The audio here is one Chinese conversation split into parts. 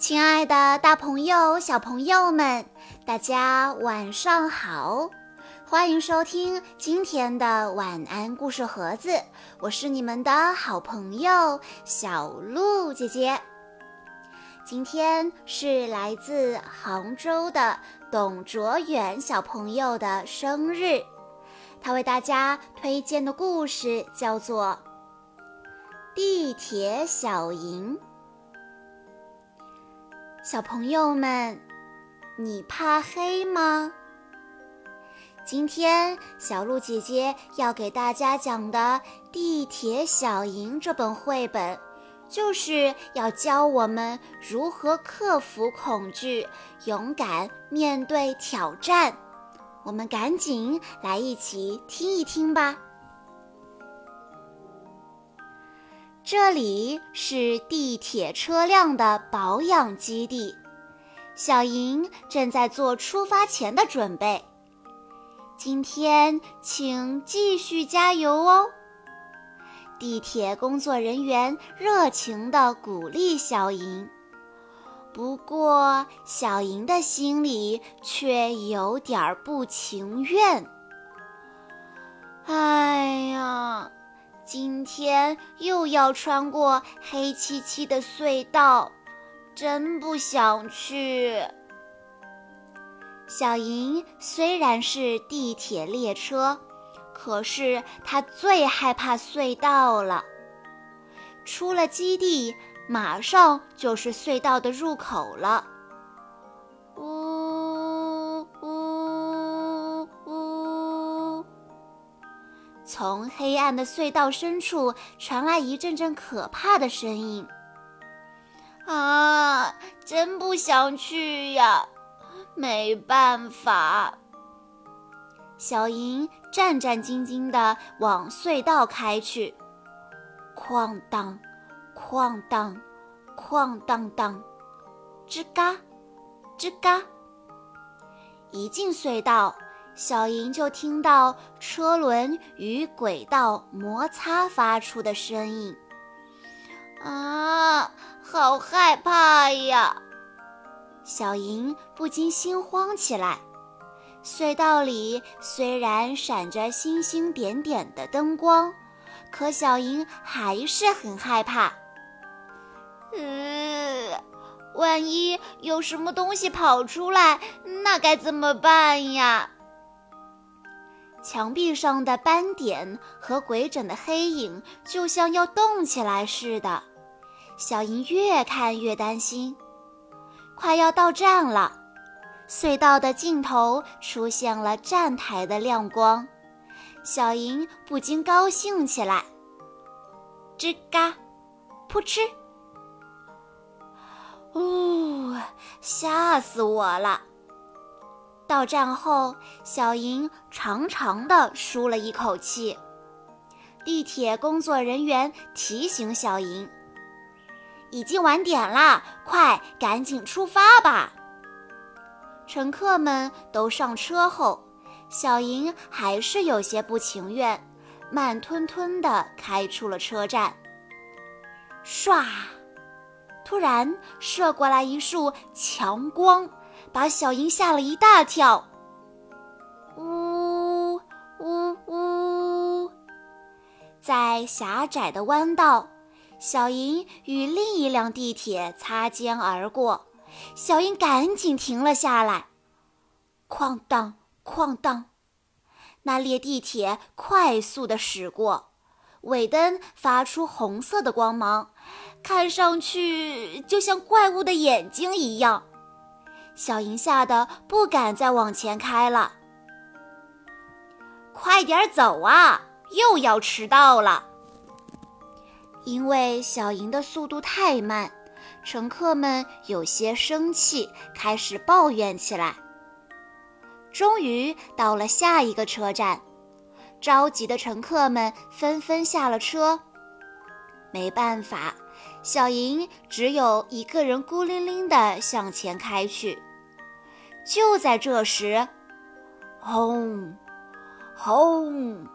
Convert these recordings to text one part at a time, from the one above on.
亲爱的，大朋友、小朋友们，大家晚上好！欢迎收听今天的晚安故事盒子，我是你们的好朋友小鹿姐姐。今天是来自杭州的董卓远小朋友的生日，他为大家推荐的故事叫做《地铁小营》。小朋友们，你怕黑吗？今天小鹿姐姐要给大家讲的《地铁小营》这本绘本，就是要教我们如何克服恐惧，勇敢面对挑战。我们赶紧来一起听一听吧。这里是地铁车辆的保养基地，小莹正在做出发前的准备。今天请继续加油哦！地铁工作人员热情地鼓励小莹，不过小莹的心里却有点不情愿。哎呀！今天又要穿过黑漆漆的隧道，真不想去。小莹虽然是地铁列车，可是她最害怕隧道了。出了基地，马上就是隧道的入口了。呜从黑暗的隧道深处传来一阵阵可怕的声音。啊，真不想去呀！没办法。小莹战战兢兢地往隧道开去，哐当，哐当，哐当当，吱嘎，吱嘎。一进隧道。小莹就听到车轮与轨道摩擦发出的声音，啊，好害怕呀！小莹不禁心慌起来。隧道里虽然闪着星星点点的灯光，可小莹还是很害怕。嗯，万一有什么东西跑出来，那该怎么办呀？墙壁上的斑点和鬼整的黑影，就像要动起来似的。小莹越看越担心。快要到站了，隧道的尽头出现了站台的亮光，小莹不禁高兴起来。吱嘎，扑哧，呜，吓死我了！到站后，小莹长长的舒了一口气。地铁工作人员提醒小莹：“已经晚点啦，快赶紧出发吧！”乘客们都上车后，小莹还是有些不情愿，慢吞吞地开出了车站。唰，突然射过来一束强光。把小莹吓了一大跳。呜呜呜！在狭窄的弯道，小莹与另一辆地铁擦肩而过，小莹赶紧停了下来。哐当哐当，那列地铁快速的驶过，尾灯发出红色的光芒，看上去就像怪物的眼睛一样。小莹吓得不敢再往前开了。快点走啊，又要迟到了！因为小莹的速度太慢，乘客们有些生气，开始抱怨起来。终于到了下一个车站，着急的乘客们纷纷下了车。没办法。小莹只有一个人孤零零地向前开去。就在这时，轰，轰！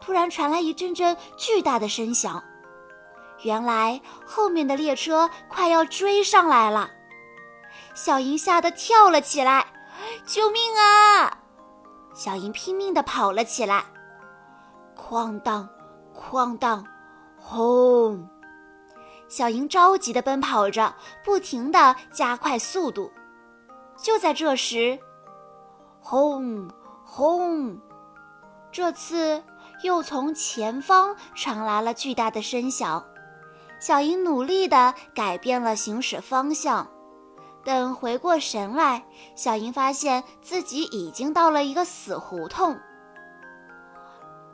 突然传来一阵阵巨大的声响，原来后面的列车快要追上来了。小莹吓得跳了起来，“救命啊！”小莹拼命地跑了起来。哐当，哐当，轰！小莹着急地奔跑着，不停地加快速度。就在这时，轰轰！这次又从前方传来了巨大的声响。小莹努力地改变了行驶方向。等回过神来，小莹发现自己已经到了一个死胡同。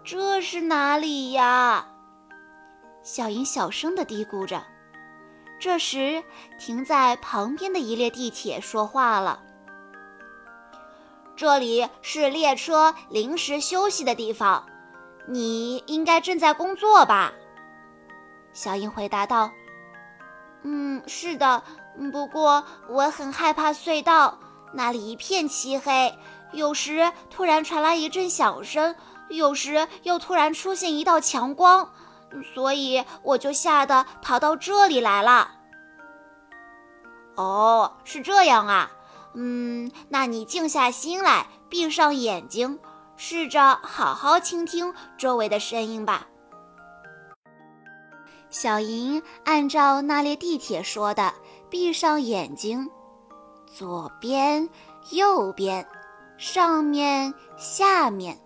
这是哪里呀？小莹小声地嘀咕着。这时，停在旁边的一列地铁说话了：“这里是列车临时休息的地方，你应该正在工作吧？”小莹回答道：“嗯，是的，不过我很害怕隧道，那里一片漆黑，有时突然传来一阵响声，有时又突然出现一道强光。”所以我就吓得逃到这里来了。哦，是这样啊，嗯，那你静下心来，闭上眼睛，试着好好倾听周围的声音吧。小莹按照那列地铁说的，闭上眼睛，左边、右边、上面、下面。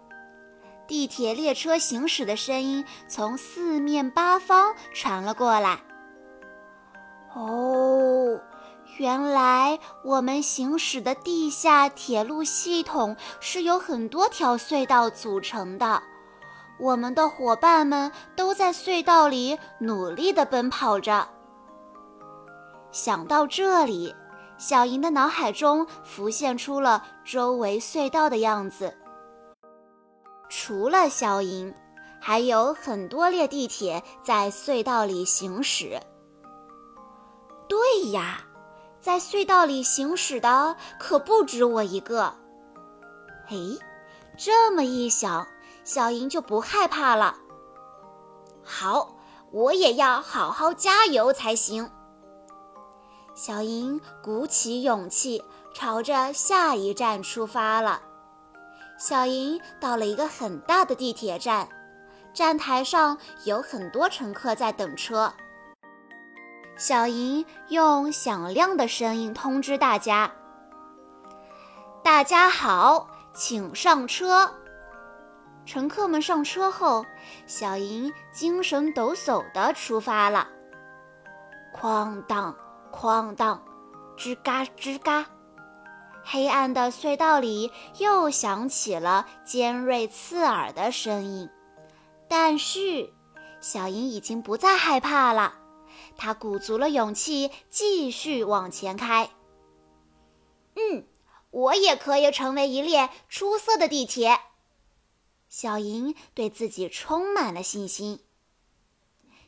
地铁列车行驶的声音从四面八方传了过来。哦，原来我们行驶的地下铁路系统是由很多条隧道组成的。我们的伙伴们都在隧道里努力地奔跑着。想到这里，小莹的脑海中浮现出了周围隧道的样子。除了小莹，还有很多列地铁在隧道里行驶。对呀，在隧道里行驶的可不止我一个。哎，这么一想，小莹就不害怕了。好，我也要好好加油才行。小莹鼓起勇气，朝着下一站出发了。小莹到了一个很大的地铁站，站台上有很多乘客在等车。小莹用响亮的声音通知大家：“大家好，请上车。”乘客们上车后，小莹精神抖擞地出发了。哐当，哐当，吱嘎吱嘎。黑暗的隧道里又响起了尖锐刺耳的声音，但是小莹已经不再害怕了。她鼓足了勇气，继续往前开。嗯，我也可以成为一列出色的地铁。小莹对自己充满了信心。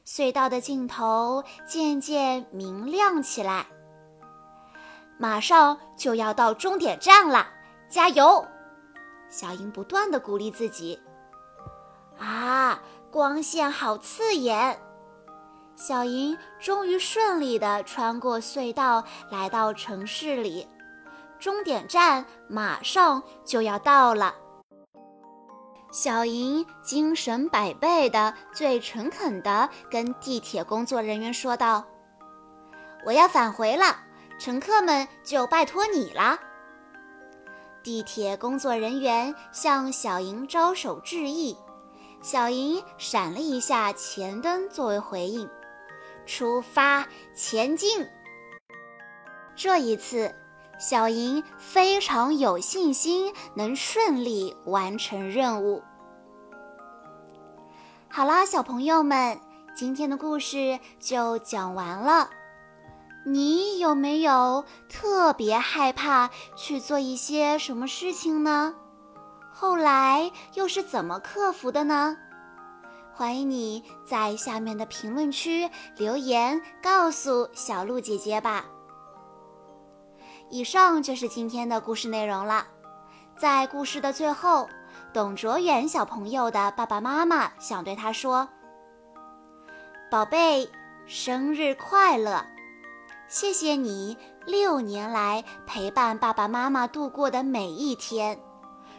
隧道的尽头渐渐明亮起来。马上就要到终点站了，加油！小莹不断的鼓励自己。啊，光线好刺眼！小莹终于顺利的穿过隧道，来到城市里。终点站马上就要到了。小莹精神百倍的、最诚恳的跟地铁工作人员说道：“我要返回了。”乘客们就拜托你了。地铁工作人员向小莹招手致意，小莹闪了一下前灯作为回应。出发，前进！这一次，小莹非常有信心能顺利完成任务。好啦，小朋友们，今天的故事就讲完了。你有没有特别害怕去做一些什么事情呢？后来又是怎么克服的呢？欢迎你在下面的评论区留言告诉小鹿姐姐吧。以上就是今天的故事内容了。在故事的最后，董卓远小朋友的爸爸妈妈想对他说：“宝贝。”生日快乐！谢谢你六年来陪伴爸爸妈妈度过的每一天，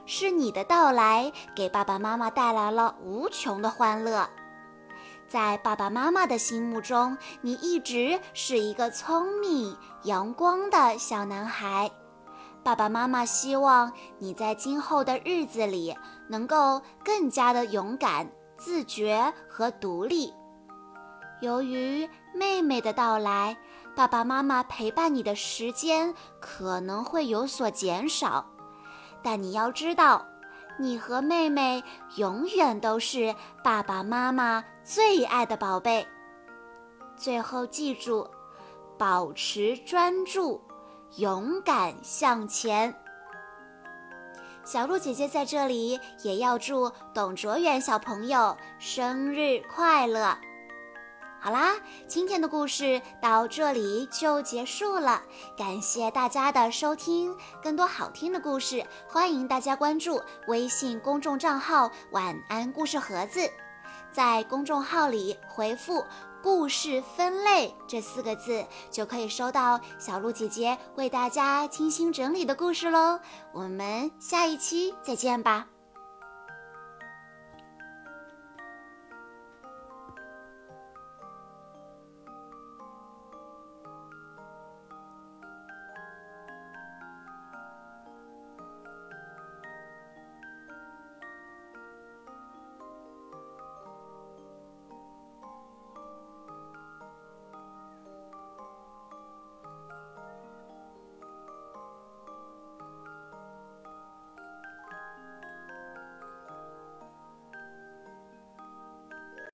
是你的到来给爸爸妈妈带来了无穷的欢乐。在爸爸妈妈的心目中，你一直是一个聪明、阳光的小男孩。爸爸妈妈希望你在今后的日子里能够更加的勇敢、自觉和独立。由于妹妹的到来，爸爸妈妈陪伴你的时间可能会有所减少，但你要知道，你和妹妹永远都是爸爸妈妈最爱的宝贝。最后记住，保持专注。勇敢向前，小鹿姐姐在这里也要祝董卓远小朋友生日快乐。好啦，今天的故事到这里就结束了，感谢大家的收听。更多好听的故事，欢迎大家关注微信公众账号“晚安故事盒子”，在公众号里回复。故事分类这四个字就可以收到小鹿姐姐为大家精心整理的故事喽。我们下一期再见吧。